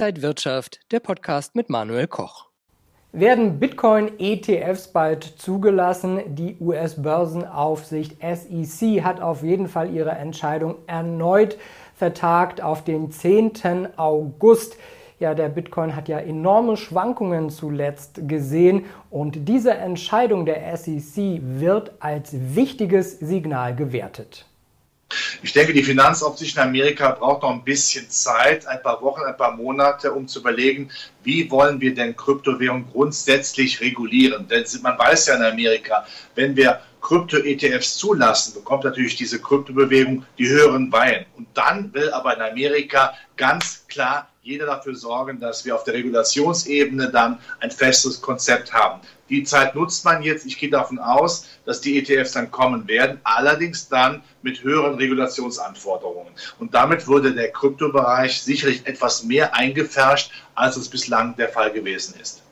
Inside Wirtschaft, der Podcast mit Manuel Koch. Werden Bitcoin-ETFs bald zugelassen? Die US-Börsenaufsicht SEC hat auf jeden Fall ihre Entscheidung erneut vertagt auf den 10. August. Ja, der Bitcoin hat ja enorme Schwankungen zuletzt gesehen und diese Entscheidung der SEC wird als wichtiges Signal gewertet. Ich denke, die Finanzaufsicht in Amerika braucht noch ein bisschen Zeit, ein paar Wochen, ein paar Monate, um zu überlegen, wie wollen wir denn Kryptowährungen grundsätzlich regulieren. Denn man weiß ja in Amerika, wenn wir Krypto-ETFs zulassen, bekommt natürlich diese Kryptobewegung die höheren Weihen. Und dann will aber in Amerika ganz klar jeder dafür sorgen, dass wir auf der Regulationsebene dann ein festes Konzept haben. Die Zeit nutzt man jetzt. Ich gehe davon aus, dass die ETFs dann kommen werden, allerdings dann mit höheren Regulationsanforderungen. Und damit würde der Kryptobereich sicherlich etwas mehr eingefärscht, als es bislang der Fall gewesen ist.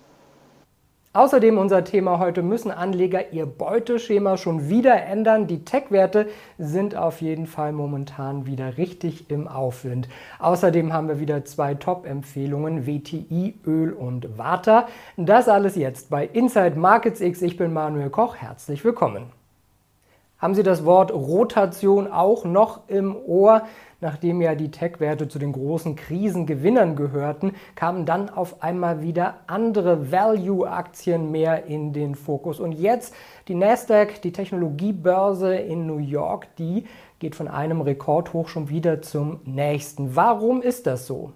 Außerdem unser Thema heute, müssen Anleger ihr Beuteschema schon wieder ändern? Die Tech-Werte sind auf jeden Fall momentan wieder richtig im Aufwind. Außerdem haben wir wieder zwei Top-Empfehlungen, WTI, Öl und Water. Das alles jetzt bei Inside Markets X. Ich bin Manuel Koch, herzlich willkommen. Haben Sie das Wort Rotation auch noch im Ohr? Nachdem ja die Tech-Werte zu den großen Krisengewinnern gehörten, kamen dann auf einmal wieder andere Value-Aktien mehr in den Fokus. Und jetzt die Nasdaq, die Technologiebörse in New York, die geht von einem Rekordhoch schon wieder zum nächsten. Warum ist das so?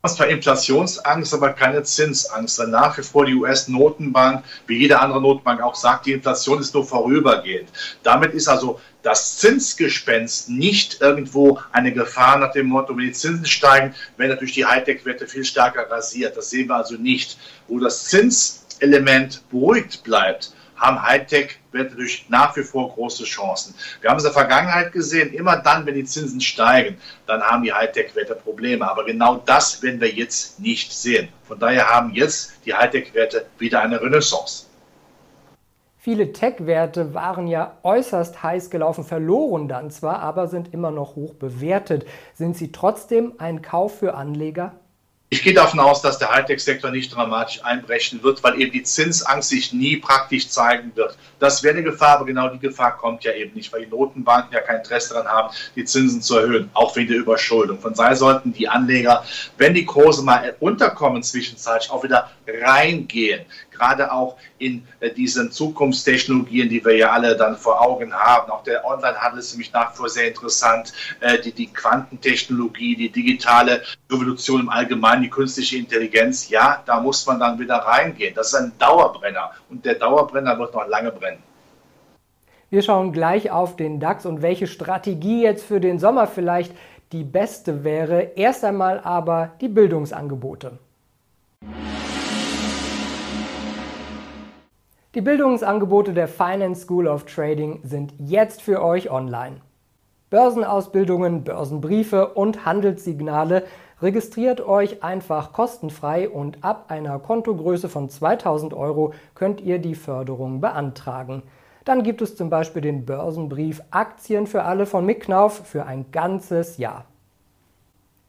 Das war Inflationsangst, aber keine Zinsangst. Denn nach wie vor die US-Notenbank, wie jede andere Notenbank auch sagt, die Inflation ist nur vorübergehend. Damit ist also das Zinsgespenst nicht irgendwo eine Gefahr nach dem Motto, wenn die Zinsen steigen, werden natürlich die Hightech-Werte viel stärker rasiert. Das sehen wir also nicht. Wo das Zinselement beruhigt bleibt, haben Hightech-Werte durch nach wie vor große Chancen. Wir haben es in der Vergangenheit gesehen, immer dann, wenn die Zinsen steigen, dann haben die Hightech-Werte Probleme. Aber genau das werden wir jetzt nicht sehen. Von daher haben jetzt die Hightech-Werte wieder eine Renaissance. Viele Tech-Werte waren ja äußerst heiß gelaufen, verloren dann zwar, aber sind immer noch hoch bewertet. Sind sie trotzdem ein Kauf für Anleger? Ich gehe davon aus, dass der Hightech-Sektor nicht dramatisch einbrechen wird, weil eben die Zinsangst sich nie praktisch zeigen wird. Das wäre eine Gefahr, aber genau die Gefahr kommt ja eben nicht, weil die Notenbanken ja kein Interesse daran haben, die Zinsen zu erhöhen, auch wegen der Überschuldung. Von daher sollten die Anleger, wenn die Kurse mal runterkommen zwischenzeitlich, auch wieder reingehen. Gerade auch in äh, diesen Zukunftstechnologien, die wir ja alle dann vor Augen haben. Auch der Onlinehandel ist nämlich nach wie vor sehr interessant. Äh, die, die Quantentechnologie, die digitale Revolution im Allgemeinen, die künstliche Intelligenz, ja, da muss man dann wieder reingehen. Das ist ein Dauerbrenner und der Dauerbrenner wird noch lange brennen. Wir schauen gleich auf den DAX und welche Strategie jetzt für den Sommer vielleicht die beste wäre. Erst einmal aber die Bildungsangebote. Die Bildungsangebote der Finance School of Trading sind jetzt für euch online. Börsenausbildungen, Börsenbriefe und Handelssignale registriert euch einfach kostenfrei und ab einer Kontogröße von 2000 Euro könnt ihr die Förderung beantragen. Dann gibt es zum Beispiel den Börsenbrief Aktien für alle von Mick Knauf für ein ganzes Jahr.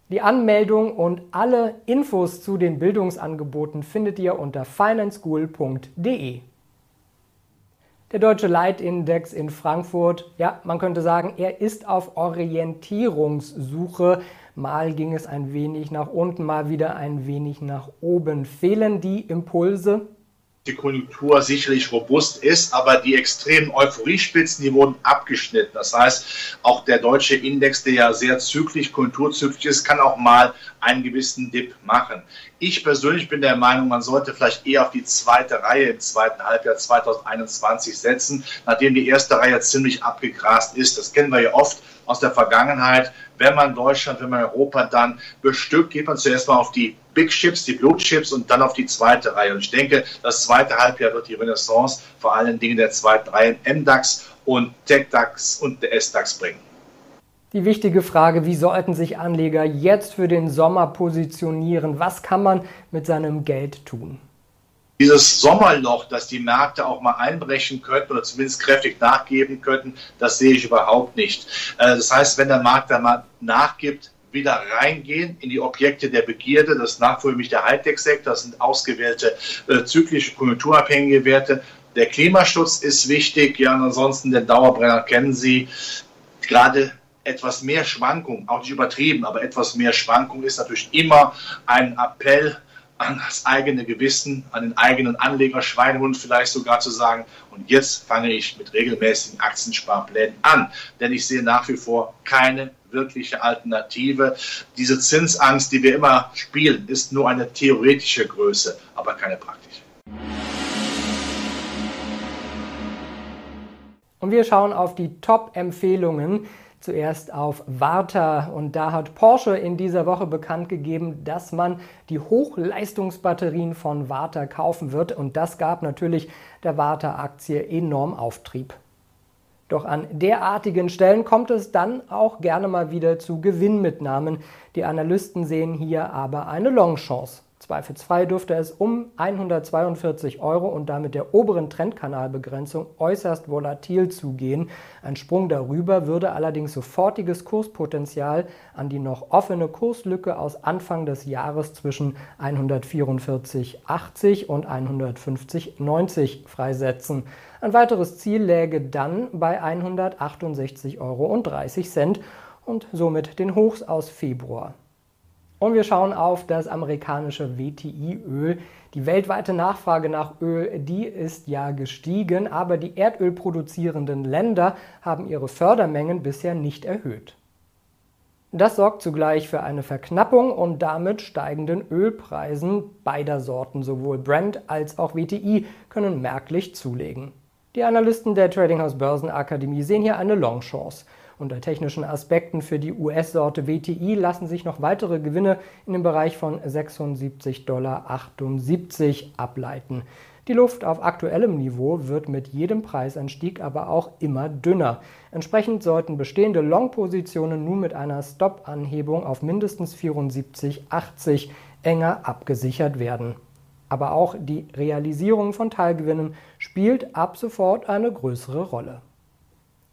Die Anmeldung und alle Infos zu den Bildungsangeboten findet ihr unter financeschool.de. Der deutsche Leitindex in Frankfurt, ja, man könnte sagen, er ist auf Orientierungssuche. Mal ging es ein wenig nach unten, mal wieder ein wenig nach oben. Fehlen die Impulse? Die Konjunktur sicherlich robust ist, aber die extremen Euphoriespitzen, die wurden abgeschnitten. Das heißt, auch der deutsche Index, der ja sehr zyklisch, konjunkturzyklisch ist, kann auch mal einen gewissen Dip machen. Ich persönlich bin der Meinung, man sollte vielleicht eher auf die zweite Reihe im zweiten Halbjahr 2021 setzen, nachdem die erste Reihe ziemlich abgegrast ist. Das kennen wir ja oft aus der Vergangenheit. Wenn man Deutschland, wenn man Europa dann bestückt, geht man zuerst mal auf die Big Chips, die Blue Chips und dann auf die zweite Reihe. Und ich denke, das zweite Halbjahr wird die Renaissance vor allen Dingen der zweiten Reihe MDAX und TechDAX und der SDAX bringen. Die wichtige Frage, wie sollten sich Anleger jetzt für den Sommer positionieren? Was kann man mit seinem Geld tun? Dieses Sommerloch, dass die Märkte auch mal einbrechen könnten oder zumindest kräftig nachgeben könnten, das sehe ich überhaupt nicht. Äh, das heißt, wenn der Markt da mal nachgibt, wieder reingehen in die Objekte der Begierde. Das ist nach wie vor der Hightech-Sektor, das sind ausgewählte äh, zyklische, konjunkturabhängige Werte. Der Klimaschutz ist wichtig, ja, und ansonsten den Dauerbrenner kennen Sie. Gerade etwas mehr Schwankung, auch nicht übertrieben, aber etwas mehr Schwankung ist natürlich immer ein Appell an das eigene Gewissen, an den eigenen Anleger, Schweinehund vielleicht sogar zu sagen, und jetzt fange ich mit regelmäßigen Aktiensparplänen an. Denn ich sehe nach wie vor keine wirkliche Alternative. Diese Zinsangst, die wir immer spielen, ist nur eine theoretische Größe, aber keine praktische. Und wir schauen auf die Top-Empfehlungen zuerst auf Warta und da hat Porsche in dieser Woche bekannt gegeben, dass man die Hochleistungsbatterien von Warta kaufen wird und das gab natürlich der Warta-Aktie enorm Auftrieb. Doch an derartigen Stellen kommt es dann auch gerne mal wieder zu Gewinnmitnahmen. Die Analysten sehen hier aber eine Longchance. Zweifelsfrei dürfte es um 142 Euro und damit der oberen Trendkanalbegrenzung äußerst volatil zugehen. Ein Sprung darüber würde allerdings sofortiges Kurspotenzial an die noch offene Kurslücke aus Anfang des Jahres zwischen 144,80 und 150,90 freisetzen. Ein weiteres Ziel läge dann bei 168,30 Euro und somit den Hochs aus Februar. Und wir schauen auf das amerikanische WTI-Öl. Die weltweite Nachfrage nach Öl, die ist ja gestiegen, aber die erdölproduzierenden Länder haben ihre Fördermengen bisher nicht erhöht. Das sorgt zugleich für eine Verknappung und damit steigenden Ölpreisen beider Sorten, sowohl Brent als auch WTI, können merklich zulegen. Die Analysten der Trading House Börsenakademie sehen hier eine Longchance. Unter technischen Aspekten für die US-Sorte WTI lassen sich noch weitere Gewinne in dem Bereich von 76,78 Dollar ableiten. Die Luft auf aktuellem Niveau wird mit jedem Preisanstieg aber auch immer dünner. Entsprechend sollten bestehende Long-Positionen nun mit einer Stop-Anhebung auf mindestens 74,80 enger abgesichert werden. Aber auch die Realisierung von Teilgewinnen spielt ab sofort eine größere Rolle.